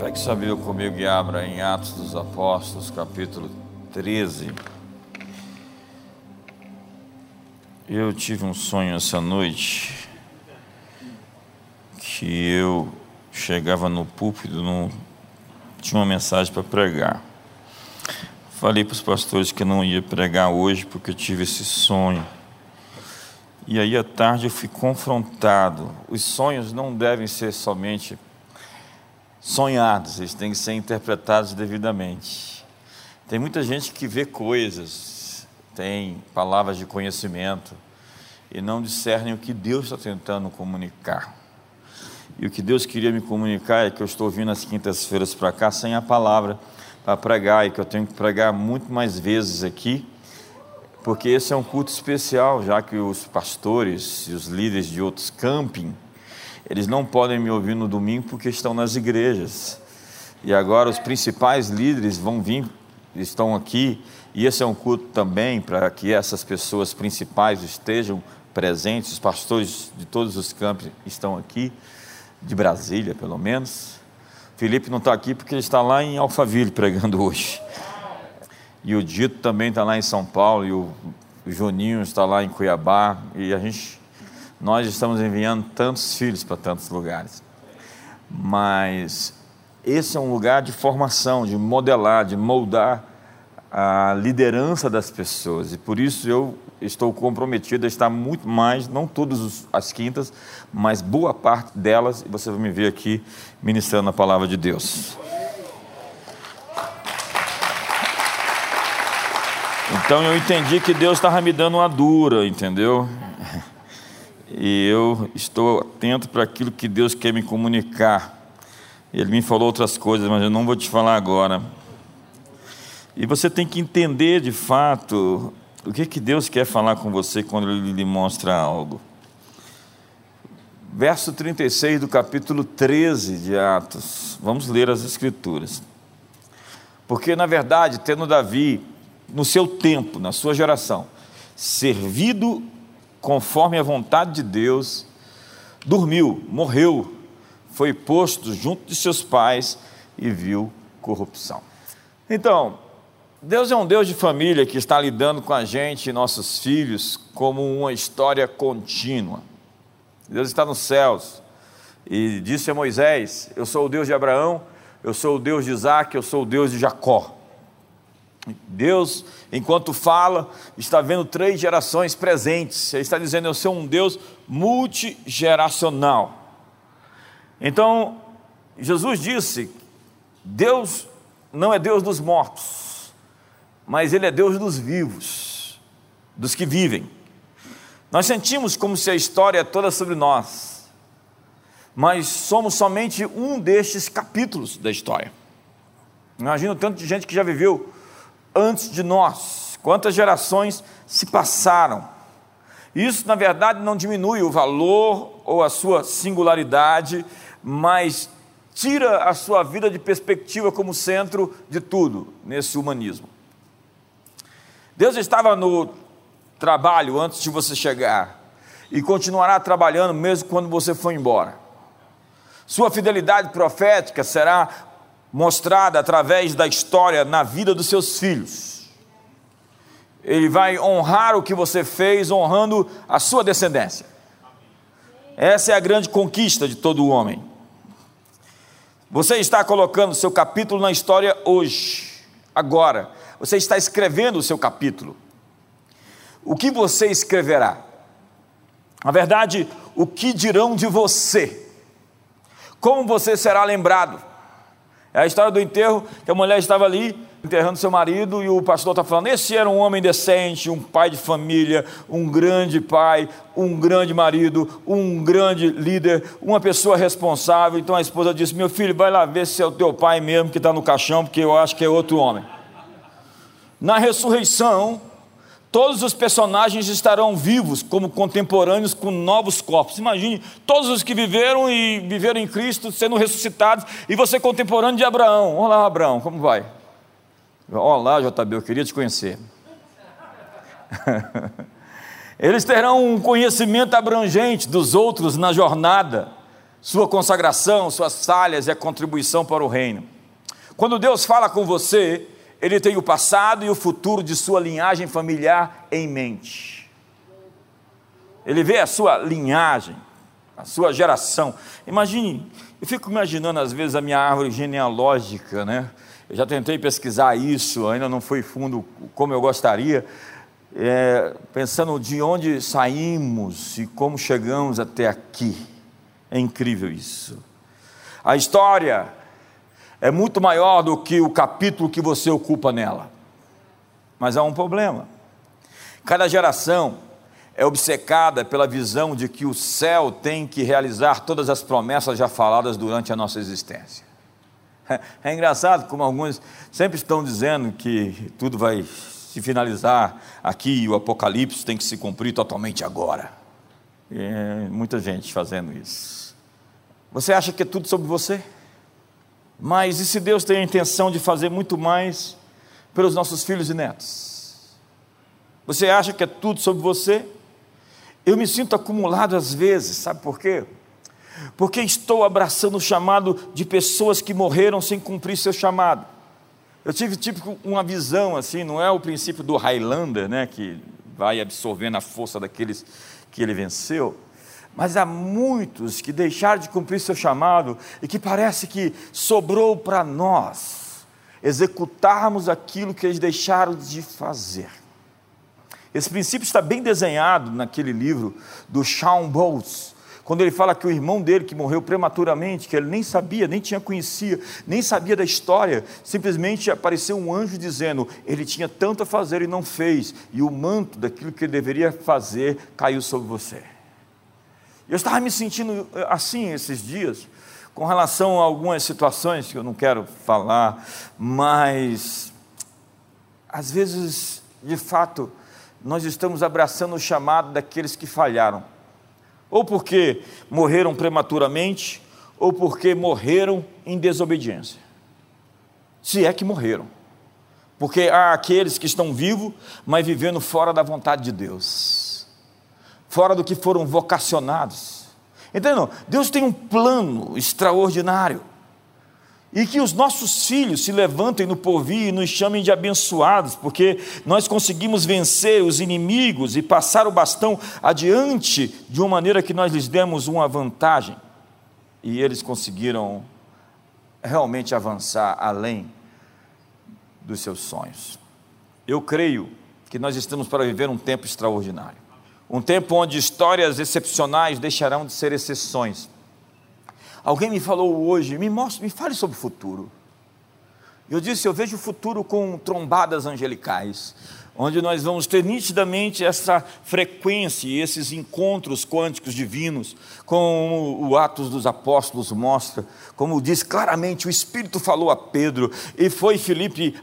Pegue sua Bíblia comigo e abra em Atos dos Apóstolos, capítulo 13. Eu tive um sonho essa noite que eu chegava no púlpito, tinha uma mensagem para pregar. Falei para os pastores que não ia pregar hoje porque eu tive esse sonho. E aí à tarde eu fui confrontado. Os sonhos não devem ser somente sonhados, eles têm que ser interpretados devidamente. Tem muita gente que vê coisas, tem palavras de conhecimento e não discernem o que Deus está tentando comunicar. E o que Deus queria me comunicar é que eu estou vindo às quintas-feiras para cá sem a palavra para pregar e que eu tenho que pregar muito mais vezes aqui, porque esse é um culto especial, já que os pastores e os líderes de outros camping, eles não podem me ouvir no domingo porque estão nas igrejas. E agora os principais líderes vão vir, estão aqui, e esse é um culto também para que essas pessoas principais estejam presentes, os pastores de todos os campos estão aqui de Brasília, pelo menos. Felipe não está aqui porque ele está lá em Alphaville pregando hoje. E o Dito também está lá em São Paulo, e o Juninho está lá em Cuiabá, e a gente, nós estamos enviando tantos filhos para tantos lugares. Mas esse é um lugar de formação, de modelar, de moldar a liderança das pessoas, e por isso eu estou comprometido a estar muito mais, não todas as quintas, mas boa parte delas, e você vai me ver aqui ministrando a palavra de Deus. Então eu entendi que Deus estava me dando uma dura, entendeu? E eu estou atento para aquilo que Deus quer me comunicar. Ele me falou outras coisas, mas eu não vou te falar agora. E você tem que entender de fato o que, que Deus quer falar com você quando Ele lhe mostra algo? Verso 36 do capítulo 13 de Atos. Vamos ler as Escrituras. Porque, na verdade, tendo Davi, no seu tempo, na sua geração, servido conforme a vontade de Deus, dormiu, morreu, foi posto junto de seus pais e viu corrupção. Então, Deus é um Deus de família que está lidando com a gente e nossos filhos como uma história contínua. Deus está nos céus e disse a Moisés: Eu sou o Deus de Abraão, eu sou o Deus de Isaac, eu sou o Deus de Jacó. Deus, enquanto fala, está vendo três gerações presentes. Ele está dizendo: Eu sou um Deus multigeracional. Então, Jesus disse: Deus não é Deus dos mortos mas Ele é Deus dos vivos, dos que vivem. Nós sentimos como se a história é toda sobre nós, mas somos somente um destes capítulos da história. Imagina o tanto de gente que já viveu antes de nós, quantas gerações se passaram. Isso, na verdade, não diminui o valor ou a sua singularidade, mas tira a sua vida de perspectiva como centro de tudo nesse humanismo. Deus estava no trabalho antes de você chegar e continuará trabalhando mesmo quando você for embora. Sua fidelidade profética será mostrada através da história na vida dos seus filhos. Ele vai honrar o que você fez, honrando a sua descendência. Essa é a grande conquista de todo homem. Você está colocando seu capítulo na história hoje, agora você está escrevendo o seu capítulo. O que você escreverá? Na verdade, o que dirão de você? Como você será lembrado? É a história do enterro, que a mulher estava ali enterrando seu marido e o pastor está falando: esse era um homem decente, um pai de família, um grande pai, um grande marido, um grande líder, uma pessoa responsável. Então a esposa disse: Meu filho, vai lá ver se é o teu pai mesmo que está no caixão, porque eu acho que é outro homem. Na ressurreição, todos os personagens estarão vivos como contemporâneos com novos corpos. Imagine todos os que viveram e viveram em Cristo sendo ressuscitados e você contemporâneo de Abraão. Olá, Abraão, como vai? Olá, JB, eu queria te conhecer. Eles terão um conhecimento abrangente dos outros na jornada sua consagração, suas falhas e a contribuição para o reino. Quando Deus fala com você, Ele tem o passado e o futuro de sua linhagem familiar em mente. Ele vê a sua linhagem, a sua geração. Imagine, eu fico imaginando às vezes a minha árvore genealógica, né? Eu já tentei pesquisar isso, ainda não foi fundo como eu gostaria, é, pensando de onde saímos e como chegamos até aqui. É incrível isso. A história é muito maior do que o capítulo que você ocupa nela. Mas há um problema. Cada geração é obcecada pela visão de que o céu tem que realizar todas as promessas já faladas durante a nossa existência. É, engraçado como alguns sempre estão dizendo que tudo vai se finalizar aqui, o Apocalipse tem que se cumprir totalmente agora. É, muita gente fazendo isso. Você acha que é tudo sobre você? Mas e se Deus tem a intenção de fazer muito mais pelos nossos filhos e netos? Você acha que é tudo sobre você? Eu me sinto acumulado às vezes, sabe por quê? Porque estou abraçando o chamado de pessoas que morreram sem cumprir seu chamado. Eu tive tipo uma visão assim, não é o princípio do Highlander, né, que vai absorvendo a força daqueles que ele venceu, mas há muitos que deixaram de cumprir seu chamado e que parece que sobrou para nós executarmos aquilo que eles deixaram de fazer. Esse princípio está bem desenhado naquele livro do Sean Bowles, quando ele fala que o irmão dele, que morreu prematuramente, que ele nem sabia, nem tinha conhecia, nem sabia da história, simplesmente apareceu um anjo dizendo: ele tinha tanto a fazer e não fez, e o manto daquilo que ele deveria fazer caiu sobre você. Eu estava me sentindo eh, assim esses dias, com relação a algumas situações que eu não quero falar, mas às vezes, de fato, nós estamos abraçando o chamado daqueles que falharam ou porque morreram prematuramente, ou porque morreram em desobediência. Se é que morreram. Porque há aqueles que estão vivos, mas vivendo fora da vontade de Deus, fora do que foram vocacionados. Entendeu? Deus tem um plano extraordinário e que os nossos filhos se levantem no porvir e nos chamem de abençoados, porque nós conseguimos vencer os inimigos e passar o bastão adiante de uma maneira que nós lhes demos uma vantagem. E eles conseguiram realmente avançar além dos seus sonhos. Eu creio que nós estamos para viver um tempo extraordinário. Um tempo onde histórias excepcionais deixarão de ser exceções Alguém me falou hoje, me mostre, me fale sobre o futuro. Eu disse, eu vejo o futuro com trombadas angelicais, onde nós vamos ter nitidamente essa frequência e esses encontros quânticos divinos, como o Atos dos Apóstolos mostra, como diz claramente, o Espírito falou a Pedro, e foi Filipe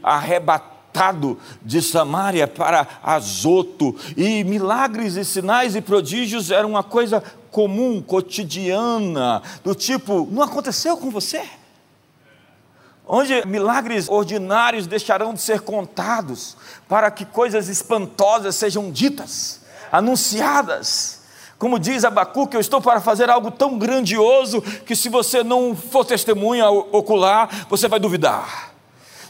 arrebatado de Samaria para Azoto, e milagres e sinais e prodígios eram uma coisa comum, cotidiana, do tipo, não aconteceu com você? Onde milagres ordinários deixarão de ser contados, para que coisas espantosas sejam ditas, anunciadas. Como diz Abacuque, eu estou para fazer algo tão grandioso que se você não for testemunha ocular, você vai duvidar.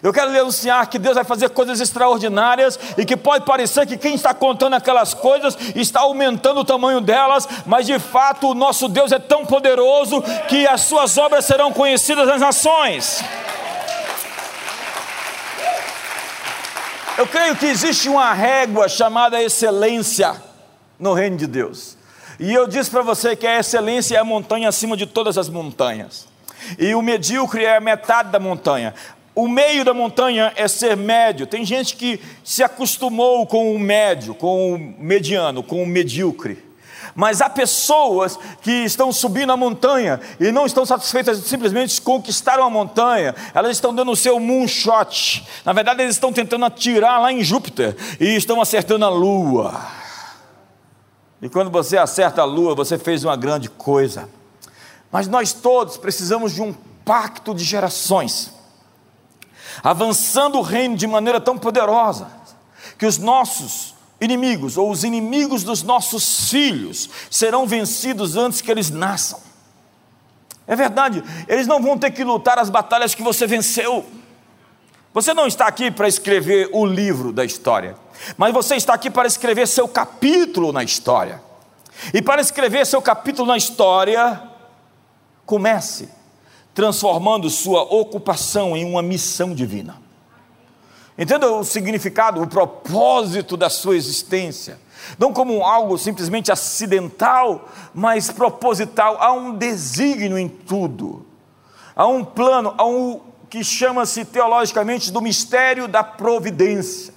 Eu quero lhe anunciar que Deus vai fazer coisas extraordinárias e que pode parecer que quem está contando aquelas coisas está aumentando o tamanho delas, mas de fato o nosso Deus é tão poderoso que as suas obras serão conhecidas nas nações. Eu creio que existe uma régua chamada excelência no reino de Deus. E eu disse para você que a excelência é a montanha acima de todas as montanhas. E o medíocre é a metade da montanha. O meio da montanha é ser médio. Tem gente que se acostumou com o médio, com o mediano, com o medíocre. Mas há pessoas que estão subindo a montanha e não estão satisfeitas de simplesmente conquistar uma montanha, elas estão dando o seu moonshot. Na verdade, eles estão tentando atirar lá em Júpiter e estão acertando a lua. E quando você acerta a lua, você fez uma grande coisa. Mas nós todos precisamos de um pacto de gerações avançando o reino de maneira tão poderosa, que os nossos inimigos, ou os inimigos dos nossos filhos, serão vencidos antes que eles nasçam. É verdade, eles não vão ter que lutar as batalhas que você venceu. Você não está aqui para escrever o livro da história, mas você está aqui para escrever seu capítulo na história. E para escrever seu capítulo na história, comece transformando sua ocupação em uma missão divina. Entenda o significado, o propósito da sua existência. Não como algo simplesmente acidental, mas proposital. Há um desígnio em tudo. Há um plano, há um que chama-se teologicamente do mistério da providência.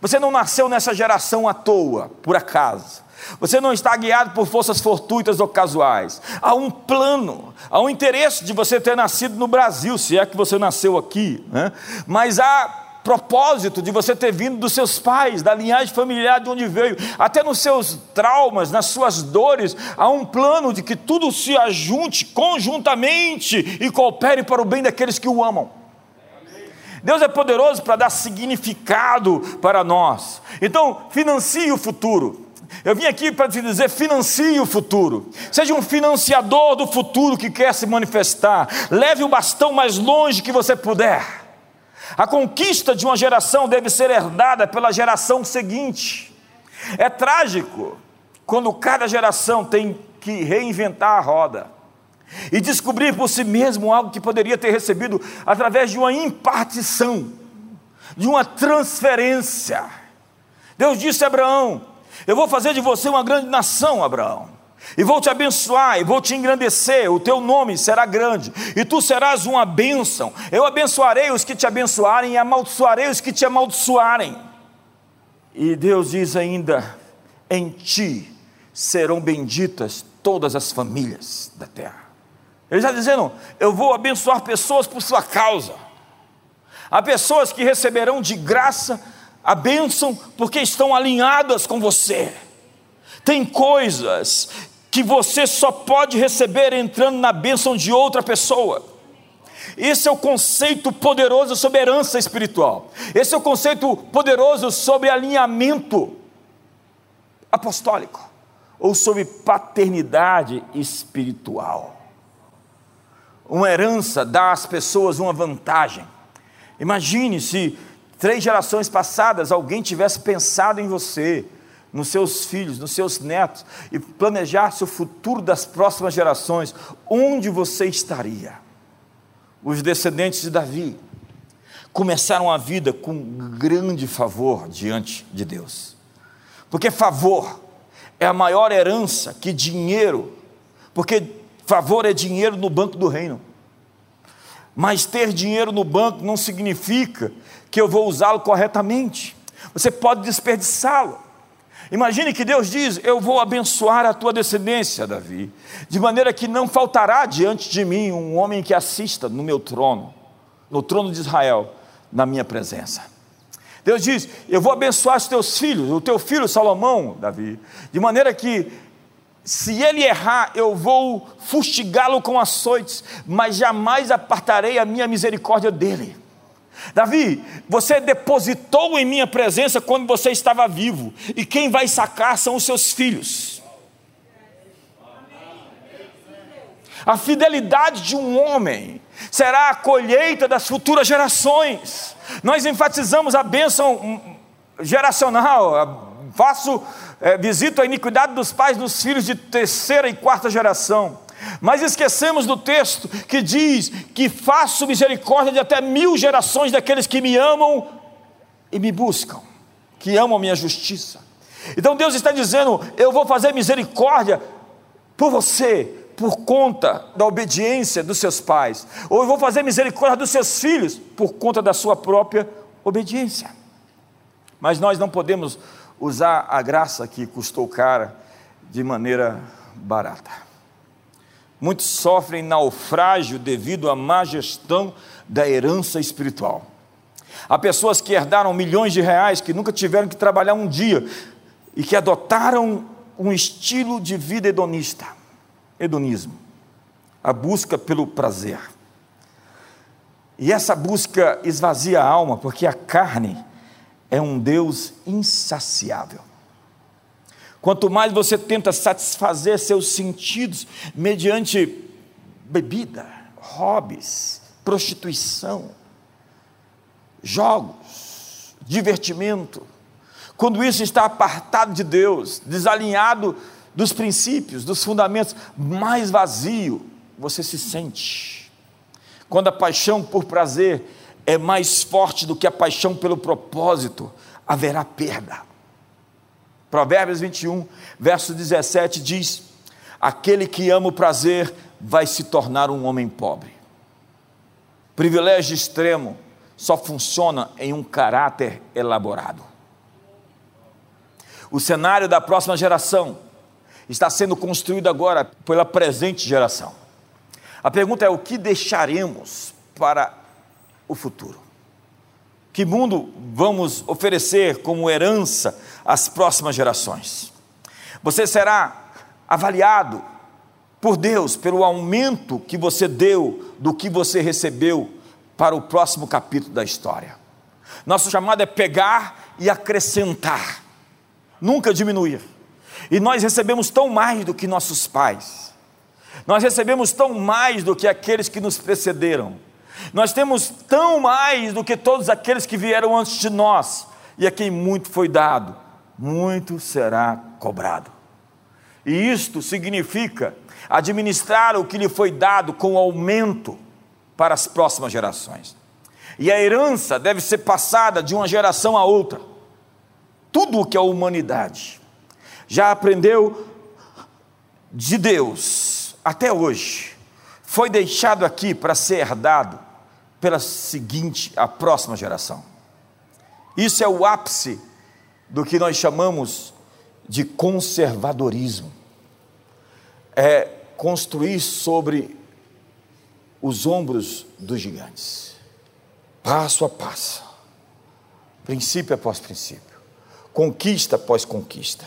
Você não nasceu nessa geração à toa, por acaso. Você não está guiado por forças fortuitas ou casuais. Há um plano, há um interesse de você ter nascido no Brasil, se é que você nasceu aqui, né? mas há propósito de você ter vindo dos seus pais, da linhagem familiar de onde veio, até nos seus traumas, nas suas dores, há um plano de que tudo se ajunte conjuntamente e coopere para o bem daqueles que o amam. Deus é poderoso para dar significado para nós. Então, financie o futuro. Eu vim aqui para te dizer: financie o futuro. Seja um financiador do futuro que quer se manifestar. Leve o bastão mais longe que você puder. A conquista de uma geração deve ser herdada pela geração seguinte. É trágico quando cada geração tem que reinventar a roda e descobrir por si mesmo algo que poderia ter recebido através de uma impartição, de uma transferência. Deus disse a Abraão: eu vou fazer de você uma grande nação, Abraão. E vou te abençoar, e vou te engrandecer, o teu nome será grande, e tu serás uma bênção. Eu abençoarei os que te abençoarem, e amaldiçoarei os que te amaldiçoarem. E Deus diz ainda: em ti serão benditas todas as famílias da terra. Ele está dizendo: eu vou abençoar pessoas por sua causa. Há pessoas que receberão de graça a bênção porque estão alinhadas com você. Tem coisas que você só pode receber entrando na bênção de outra pessoa. Esse é o conceito poderoso sobre herança espiritual. Esse é o conceito poderoso sobre alinhamento apostólico ou sobre paternidade espiritual. Uma herança dá às pessoas uma vantagem. Imagine se três gerações passadas alguém tivesse pensado em você, nos seus filhos, nos seus netos, e planejasse o futuro das próximas gerações, onde você estaria? Os descendentes de Davi começaram a vida com grande favor diante de Deus, porque favor é a maior herança que dinheiro, porque favor é dinheiro no banco do reino. Mas ter dinheiro no banco não significa que eu vou usá-lo corretamente. Você pode desperdiçá-lo. Imagine que Deus diz: Eu vou abençoar a tua descendência, Davi, de maneira que não faltará diante de mim um homem que assista no meu trono, no trono de Israel, na minha presença. Deus diz: Eu vou abençoar os teus filhos, o teu filho Salomão, Davi, de maneira que se ele errar, eu vou fustigá-lo com açoites, mas jamais apartarei a minha misericórdia dele. Davi, você depositou em minha presença quando você estava vivo, e quem vai sacar são os seus filhos. A fidelidade de um homem será a colheita das futuras gerações. Nós enfatizamos a bênção geracional, faço é, visito a iniquidade dos pais dos filhos de terceira e quarta geração. Mas esquecemos do texto que diz que faço misericórdia de até mil gerações daqueles que me amam e me buscam, que amam a minha justiça. Então Deus está dizendo: eu vou fazer misericórdia por você, por conta da obediência dos seus pais, ou eu vou fazer misericórdia dos seus filhos por conta da sua própria obediência. Mas nós não podemos usar a graça que custou cara de maneira barata. Muitos sofrem naufrágio devido à má gestão da herança espiritual. Há pessoas que herdaram milhões de reais, que nunca tiveram que trabalhar um dia e que adotaram um estilo de vida hedonista, hedonismo, a busca pelo prazer. E essa busca esvazia a alma, porque a carne é um Deus insaciável. Quanto mais você tenta satisfazer seus sentidos mediante bebida, hobbies, prostituição, jogos, divertimento, quando isso está apartado de Deus, desalinhado dos princípios, dos fundamentos, mais vazio você se sente. Quando a paixão por prazer é mais forte do que a paixão pelo propósito, haverá perda. Provérbios 21, verso 17 diz: Aquele que ama o prazer vai se tornar um homem pobre. Privilégio extremo só funciona em um caráter elaborado. O cenário da próxima geração está sendo construído agora pela presente geração. A pergunta é: o que deixaremos para o futuro? Que mundo vamos oferecer como herança às próximas gerações? Você será avaliado por Deus pelo aumento que você deu do que você recebeu para o próximo capítulo da história. Nosso chamado é pegar e acrescentar, nunca diminuir. E nós recebemos tão mais do que nossos pais, nós recebemos tão mais do que aqueles que nos precederam, nós temos tão mais do que todos aqueles que vieram antes de nós, e a quem muito foi dado, muito será cobrado. E isto significa administrar o que lhe foi dado com aumento para as próximas gerações. E a herança deve ser passada de uma geração a outra. Tudo o que a humanidade já aprendeu de Deus até hoje foi deixado aqui para ser herdado pela seguinte, a próxima geração. Isso é o ápice do que nós chamamos de conservadorismo. É construir sobre os ombros dos gigantes, passo a passo, princípio após princípio, conquista após conquista.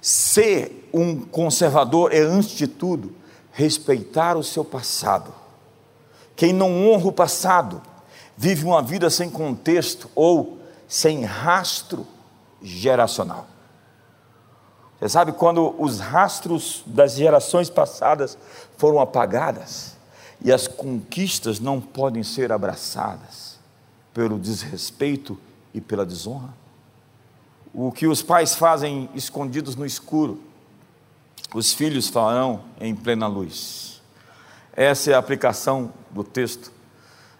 Ser um conservador é, antes de tudo, respeitar o seu passado. Quem não honra o passado vive uma vida sem contexto ou sem rastro geracional. Você sabe quando os rastros das gerações passadas foram apagadas e as conquistas não podem ser abraçadas pelo desrespeito e pela desonra? O que os pais fazem escondidos no escuro, os filhos farão em plena luz. Essa é a aplicação do texto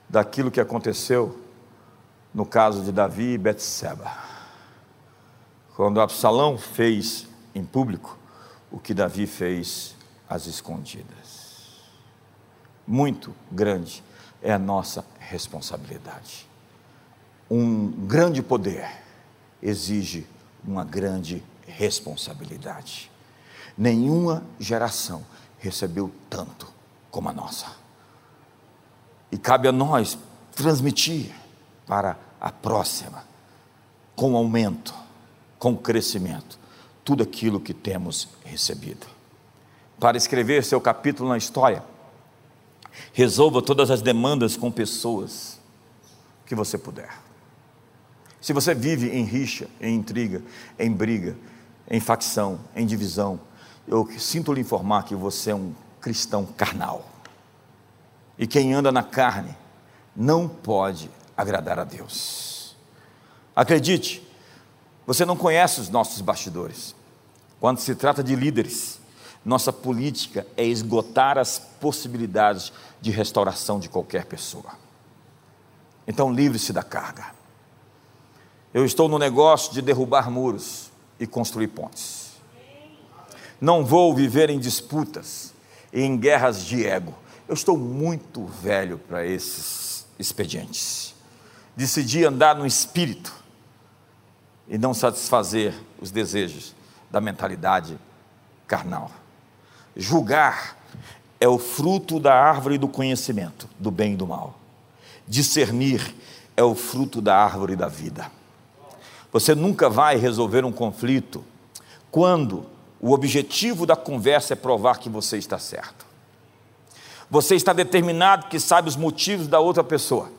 daquilo que aconteceu no caso de Davi e Betseba. Quando Absalão fez em público o que Davi fez às escondidas. Muito grande é a nossa responsabilidade. Um grande poder exige uma grande responsabilidade. Nenhuma geração recebeu tanto como a nossa. E cabe a nós transmitir para a próxima, com aumento, com crescimento, tudo aquilo que temos recebido. Para escrever seu capítulo na história, resolva todas as demandas com pessoas que você puder. Se você vive em rixa, em intriga, em briga, em facção, em divisão, eu sinto lhe informar que você é um cristão carnal. E quem anda na carne não pode agradar a Deus. Acredite, você não conhece os nossos bastidores. Quando se trata de líderes, nossa política é esgotar as possibilidades de restauração de qualquer pessoa. Então, livre-se da carga. Eu estou no negócio de derrubar muros e construir pontes. Não vou viver em disputas e em guerras de ego. Eu estou muito velho para esses expedientes. Decidi andar no espírito e não satisfazer os desejos da mentalidade carnal. Julgar é o fruto da árvore do conhecimento, do bem e do mal. Discernir é o fruto da árvore da vida. Você nunca vai resolver um conflito quando o objetivo da conversa é provar que você está certo. Você está determinado que sabe os motivos da outra pessoa.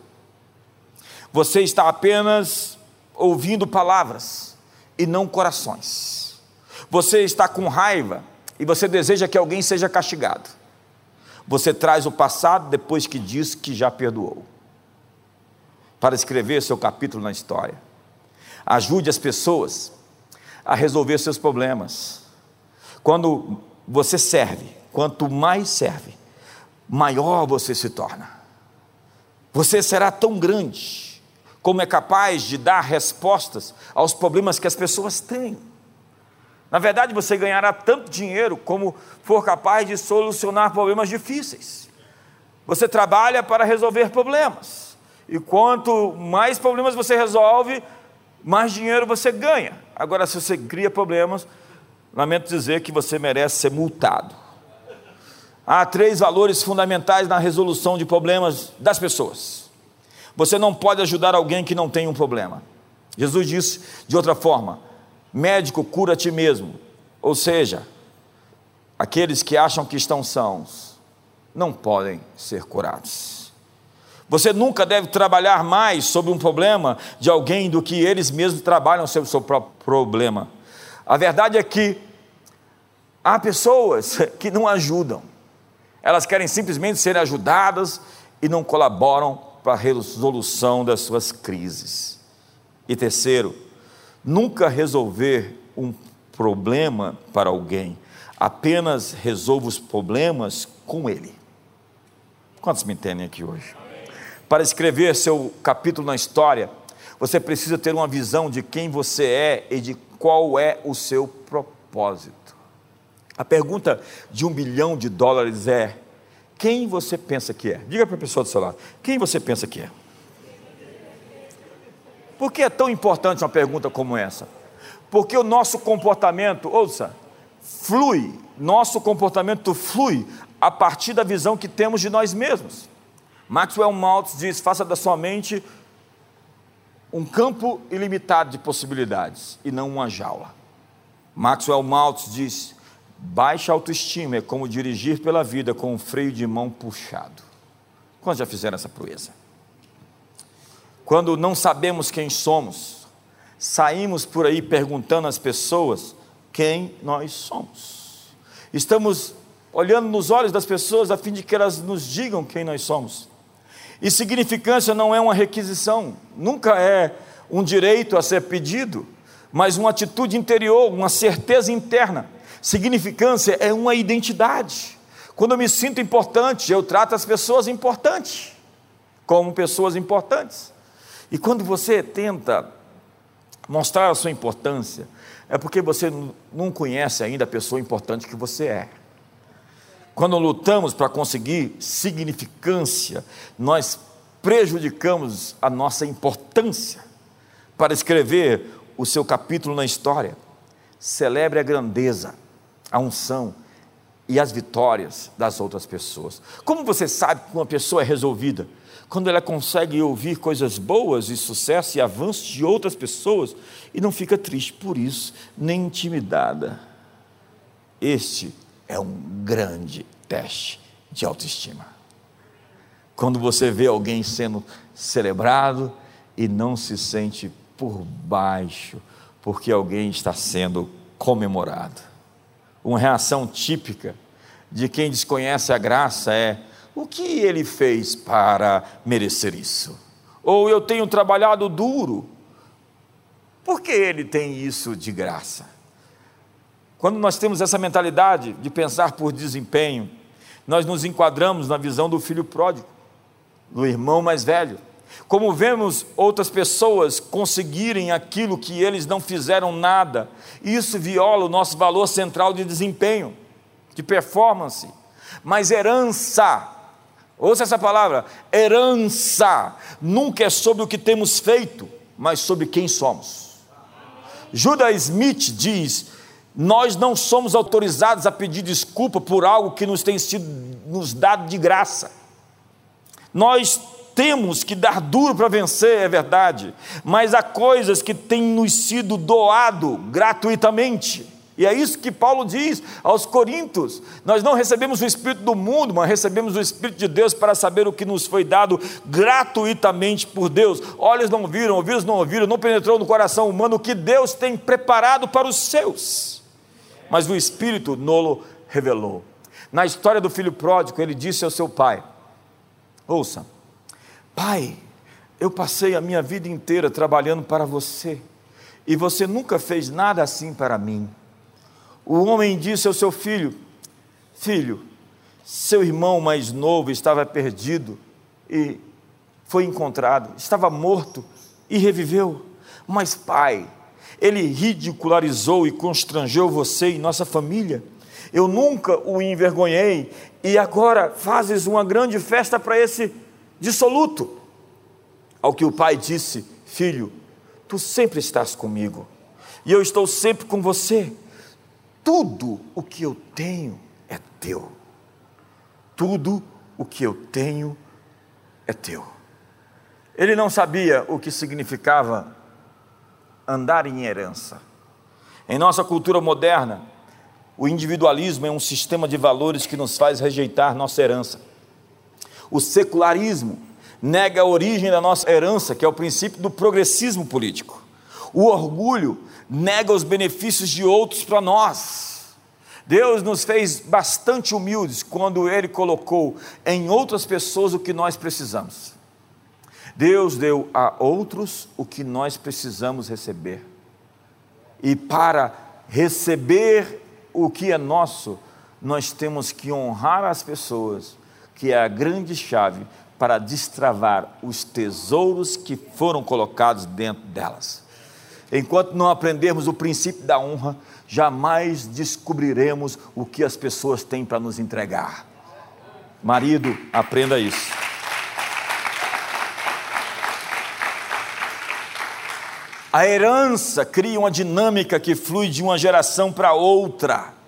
Você está apenas ouvindo palavras e não corações. Você está com raiva e você deseja que alguém seja castigado. você traz o passado depois que diz que já perdoou. Para escrever seu capítulo na história. Ajude as pessoas a resolver seus problemas. Quando você serve, quanto mais serve, maior você se torna. Você será tão grande como é capaz de dar respostas aos problemas que as pessoas têm. Na verdade, você ganhará tanto dinheiro como for capaz de solucionar problemas difíceis. Você trabalha para resolver problemas. E quanto mais problemas você resolve, mais dinheiro você ganha. Agora, se você cria problemas, lamento dizer que você merece ser multado. Há três valores fundamentais na resolução de problemas das pessoas. Você não pode ajudar alguém que não tem um problema. Jesus disse de outra forma: médico, cura a ti mesmo. Ou seja, aqueles que acham que estão sãos não podem ser curados. Você nunca deve trabalhar mais sobre um problema de alguém do que eles mesmos trabalham sobre o seu próprio problema. A verdade é que há pessoas que não ajudam, elas querem simplesmente ser ajudadas e não colaboram para a resolução das suas crises. E terceiro, nunca resolver um problema para alguém, apenas resolva os problemas com ele. Quantos me entendem aqui hoje? Para escrever seu capítulo na história, você precisa ter uma visão de quem você é e de qual é o seu propósito. A pergunta de um bilhão de dólares é: quem você pensa que é? Diga para a pessoa do seu lado: quem você pensa que é? Por que é tão importante uma pergunta como essa? Porque o nosso comportamento, ouça, flui, nosso comportamento flui a partir da visão que temos de nós mesmos. Maxwell Maltz diz: faça da sua mente um campo ilimitado de possibilidades e não uma jaula. Maxwell Maltz diz: baixa autoestima é como dirigir pela vida com um freio de mão puxado. Quantos já fizeram essa proeza? Quando não sabemos quem somos, saímos por aí perguntando às pessoas quem nós somos. Estamos olhando nos olhos das pessoas a fim de que elas nos digam quem nós somos. E significância não é uma requisição, nunca é um direito a ser pedido, mas uma atitude interior, uma certeza interna. Significância é uma identidade. Quando eu me sinto importante, eu trato as pessoas importantes, como pessoas importantes. E quando você tenta mostrar a sua importância, é porque você não conhece ainda a pessoa importante que você é. Quando lutamos para conseguir significância, nós prejudicamos a nossa importância para escrever o seu capítulo na história. Celebre a grandeza, a unção e as vitórias das outras pessoas. Como você sabe que uma pessoa é resolvida? quando ela consegue ouvir coisas boas e sucesso e avanços de outras pessoas e não fica triste por isso, nem intimidada. Este é um grande teste de autoestima. Quando você vê alguém sendo celebrado e não se sente por baixo, porque alguém está sendo comemorado. Uma reação típica de quem desconhece a graça é: o que ele fez para merecer isso? Ou eu tenho trabalhado duro, por que ele tem isso de graça? Quando nós temos essa mentalidade de pensar por desempenho, nós nos enquadramos na visão do filho pródigo, do irmão mais velho. Como vemos outras pessoas conseguirem aquilo que eles não fizeram nada, isso viola o nosso valor central de desempenho, de performance. Mas herança Ouça essa palavra: herança nunca é sobre o que temos feito, mas sobre quem somos. Judas Smith diz: Nós não somos autorizados a pedir desculpa por algo que nos tem sido nos dado de graça. Nós temos que dar duro para vencer, é verdade, mas há coisas que têm nos sido doado gratuitamente. E é isso que Paulo diz aos Coríntios: nós não recebemos o Espírito do mundo, mas recebemos o Espírito de Deus para saber o que nos foi dado gratuitamente por Deus. Olhos não viram, ouvidos não ouviram, não penetrou no coração humano o que Deus tem preparado para os seus, mas o Espírito nolo revelou. Na história do filho pródigo, ele disse ao seu pai: Ouça, pai, eu passei a minha vida inteira trabalhando para você, e você nunca fez nada assim para mim. O homem disse ao seu filho: Filho, seu irmão mais novo estava perdido e foi encontrado, estava morto e reviveu. Mas, pai, ele ridicularizou e constrangeu você e nossa família. Eu nunca o envergonhei e agora fazes uma grande festa para esse dissoluto. Ao que o pai disse: Filho, tu sempre estás comigo e eu estou sempre com você. Tudo o que eu tenho é teu. Tudo o que eu tenho é teu. Ele não sabia o que significava andar em herança. Em nossa cultura moderna, o individualismo é um sistema de valores que nos faz rejeitar nossa herança. O secularismo nega a origem da nossa herança, que é o princípio do progressismo político. O orgulho nega os benefícios de outros para nós. Deus nos fez bastante humildes quando Ele colocou em outras pessoas o que nós precisamos. Deus deu a outros o que nós precisamos receber. E para receber o que é nosso, nós temos que honrar as pessoas, que é a grande chave para destravar os tesouros que foram colocados dentro delas. Enquanto não aprendermos o princípio da honra, jamais descobriremos o que as pessoas têm para nos entregar. Marido, aprenda isso. A herança cria uma dinâmica que flui de uma geração para outra.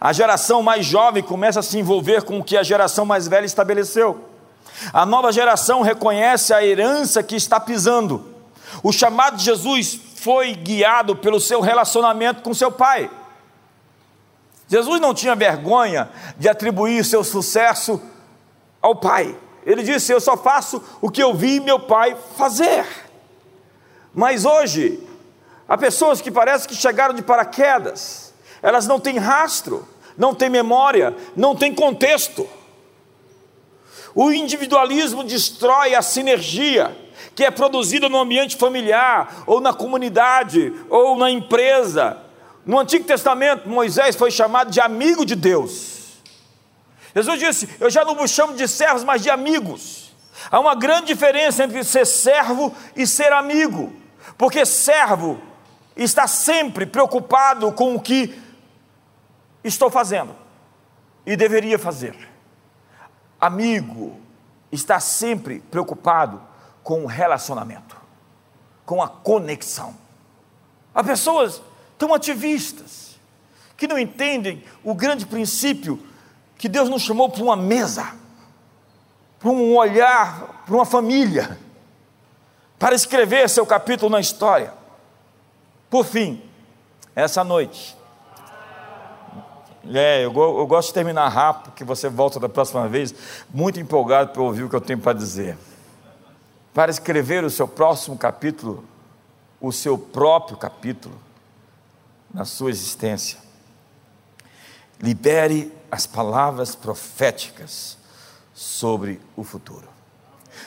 A geração mais jovem começa a se envolver com o que a geração mais velha estabeleceu. A nova geração reconhece a herança que está pisando. O chamado de Jesus foi guiado pelo seu relacionamento com seu pai. Jesus não tinha vergonha de atribuir seu sucesso ao pai. Ele disse: Eu só faço o que eu vi meu pai fazer. Mas hoje, há pessoas que parecem que chegaram de paraquedas, elas não têm rastro, não têm memória, não têm contexto. O individualismo destrói a sinergia que é produzida no ambiente familiar, ou na comunidade, ou na empresa. No Antigo Testamento, Moisés foi chamado de amigo de Deus. Jesus disse: Eu já não vos chamo de servos, mas de amigos. Há uma grande diferença entre ser servo e ser amigo porque servo está sempre preocupado com o que estou fazendo e deveria fazer. Amigo está sempre preocupado com o relacionamento, com a conexão. Há pessoas tão ativistas que não entendem o grande princípio que Deus nos chamou para uma mesa, para um olhar, para uma família para escrever seu capítulo na história. Por fim, essa noite, é, eu, eu, gosto de terminar rápido, que você volta da próxima vez, muito empolgado para ouvir o que eu tenho para dizer. Para escrever o seu próximo capítulo, o seu próprio capítulo, na sua existência, libere as palavras proféticas sobre o futuro.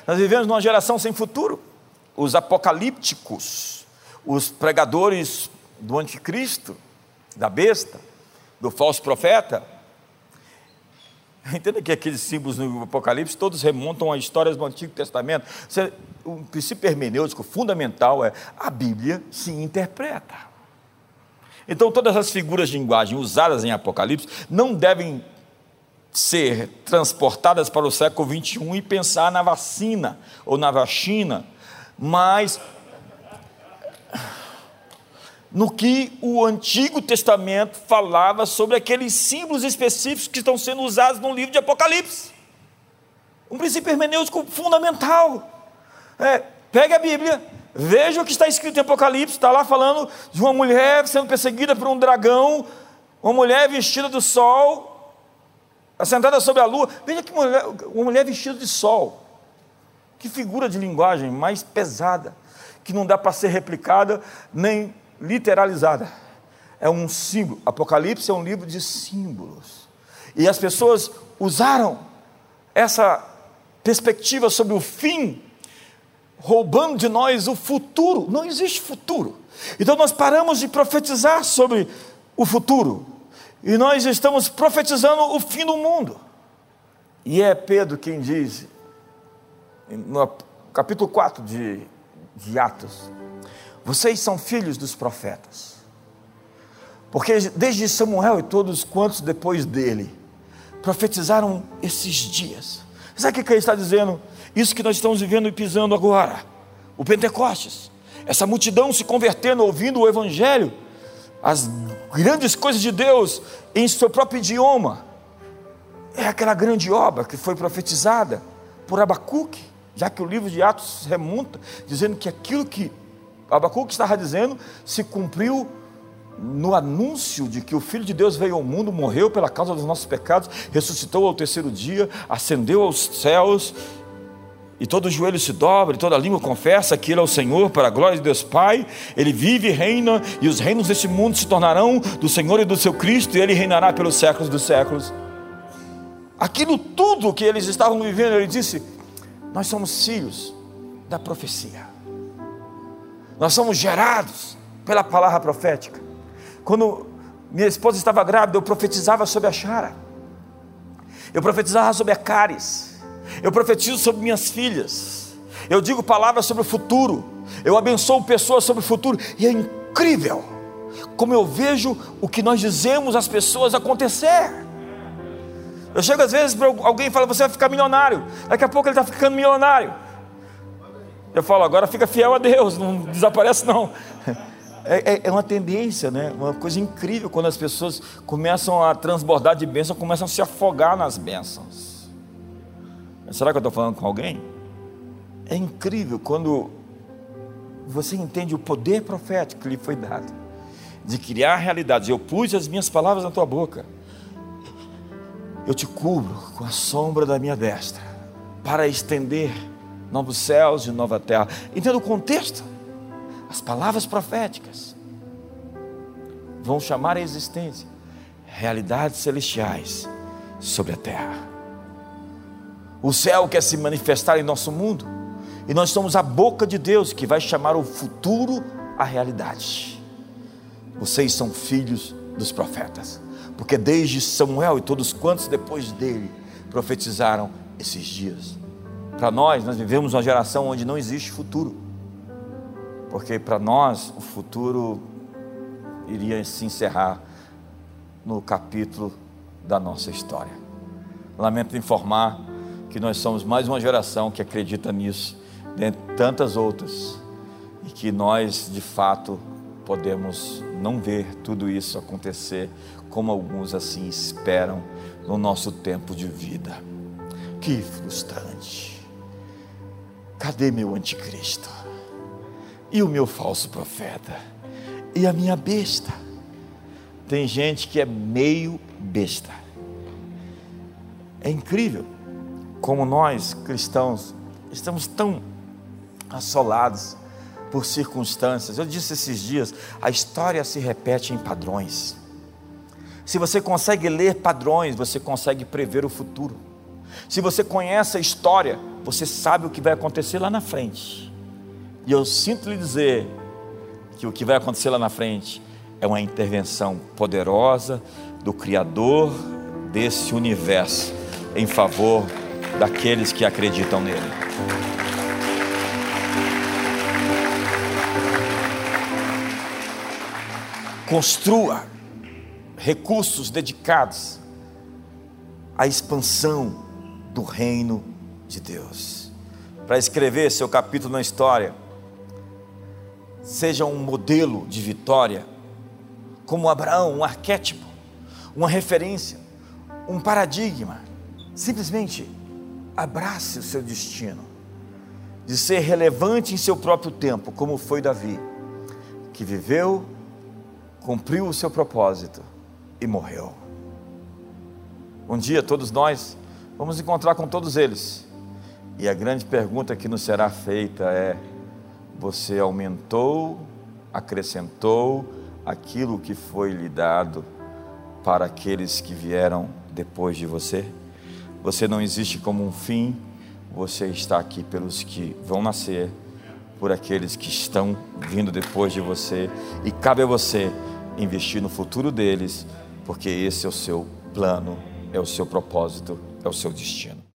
Nós vivemos numa geração sem futuro os apocalípticos, os pregadores do anticristo, da besta, do falso profeta. Entenda que aqueles símbolos no Apocalipse todos remontam a histórias do Antigo Testamento. O princípio hermenêutico fundamental é a Bíblia se interpreta. Então, todas as figuras de linguagem usadas em Apocalipse não devem ser transportadas para o século 21 e pensar na vacina ou na vacina mas no que o Antigo Testamento falava sobre aqueles símbolos específicos que estão sendo usados no livro de Apocalipse. Um princípio hermenêutico fundamental. É, pegue a Bíblia, veja o que está escrito em Apocalipse, está lá falando de uma mulher sendo perseguida por um dragão, uma mulher vestida do sol, assentada sobre a lua. Veja que mulher, uma mulher vestida de sol. Que figura de linguagem mais pesada, que não dá para ser replicada nem literalizada. É um símbolo. Apocalipse é um livro de símbolos. E as pessoas usaram essa perspectiva sobre o fim, roubando de nós o futuro. Não existe futuro. Então nós paramos de profetizar sobre o futuro. E nós estamos profetizando o fim do mundo. E é Pedro quem diz, no capítulo 4 de, de Atos: Vocês são filhos dos profetas. Porque desde Samuel e todos quantos depois dele profetizaram esses dias. Sabe o que ele está dizendo? Isso que nós estamos vivendo e pisando agora. O Pentecostes. Essa multidão se convertendo, ouvindo o Evangelho, as grandes coisas de Deus em seu próprio idioma. É aquela grande obra que foi profetizada por Abacuque, já que o livro de Atos remonta, dizendo que aquilo que Abacuque estava dizendo se cumpriu no anúncio de que o Filho de Deus veio ao mundo, morreu pela causa dos nossos pecados, ressuscitou ao terceiro dia, ascendeu aos céus, e todo joelho se dobra, e toda língua confessa que Ele é o Senhor, para a glória de Deus Pai, Ele vive e reina, e os reinos deste mundo se tornarão do Senhor e do seu Cristo, e Ele reinará pelos séculos dos séculos. Aquilo tudo que eles estavam vivendo, Ele disse: Nós somos filhos da profecia, nós somos gerados pela palavra profética. Quando minha esposa estava grávida, eu profetizava sobre a Chara, eu profetizava sobre a Caris, eu profetizo sobre minhas filhas, eu digo palavras sobre o futuro, eu abençoo pessoas sobre o futuro, e é incrível como eu vejo o que nós dizemos às pessoas acontecer. Eu chego às vezes para alguém e falo, você vai ficar milionário, daqui a pouco ele está ficando milionário. Eu falo, agora fica fiel a Deus, não desaparece não. É, é, é, uma tendência, né? uma coisa incrível quando as pessoas começam a transbordar de bênçãos, começam a se afogar nas bênçãos. Será que eu estou falando com alguém? É incrível quando você entende o poder profético que lhe foi dado, de criar realidades. Eu pus as minhas palavras na tua boca, eu te cubro com a sombra da minha destra, para estender novos céus e nova terra. Entenda o contexto? as palavras proféticas vão chamar a existência realidades celestiais sobre a terra. O céu quer se manifestar em nosso mundo e nós somos a boca de Deus que vai chamar o futuro à realidade. Vocês são filhos dos profetas, porque desde Samuel e todos quantos depois dele profetizaram esses dias. Para nós, nós vivemos uma geração onde não existe futuro porque para nós o futuro iria se encerrar no capítulo da nossa história. Lamento informar que nós somos mais uma geração que acredita nisso, dentre tantas outras, e que nós de fato podemos não ver tudo isso acontecer como alguns assim esperam no nosso tempo de vida. Que frustrante. Cadê meu anticristo? e o meu falso profeta, e a minha besta. Tem gente que é meio besta. É incrível como nós cristãos estamos tão assolados por circunstâncias. Eu disse esses dias, a história se repete em padrões. Se você consegue ler padrões, você consegue prever o futuro. Se você conhece a história, você sabe o que vai acontecer lá na frente. E eu sinto lhe dizer que o que vai acontecer lá na frente é uma intervenção poderosa do Criador desse universo em favor daqueles que acreditam nele. Construa recursos dedicados à expansão do reino de Deus. Para escrever seu capítulo na história, seja um modelo de vitória, como Abraão, um arquétipo, uma referência, um paradigma. Simplesmente abrace o seu destino de ser relevante em seu próprio tempo, como foi Davi, que viveu, cumpriu o seu propósito e morreu. Um dia todos nós vamos encontrar com todos eles. E a grande pergunta que nos será feita é: você aumentou, acrescentou aquilo que foi lhe dado para aqueles que vieram depois de você. Você não existe como um fim, você está aqui pelos que vão nascer, por aqueles que estão vindo depois de você, e cabe a você investir no futuro deles, porque esse é o seu plano, é o seu propósito, é o seu destino.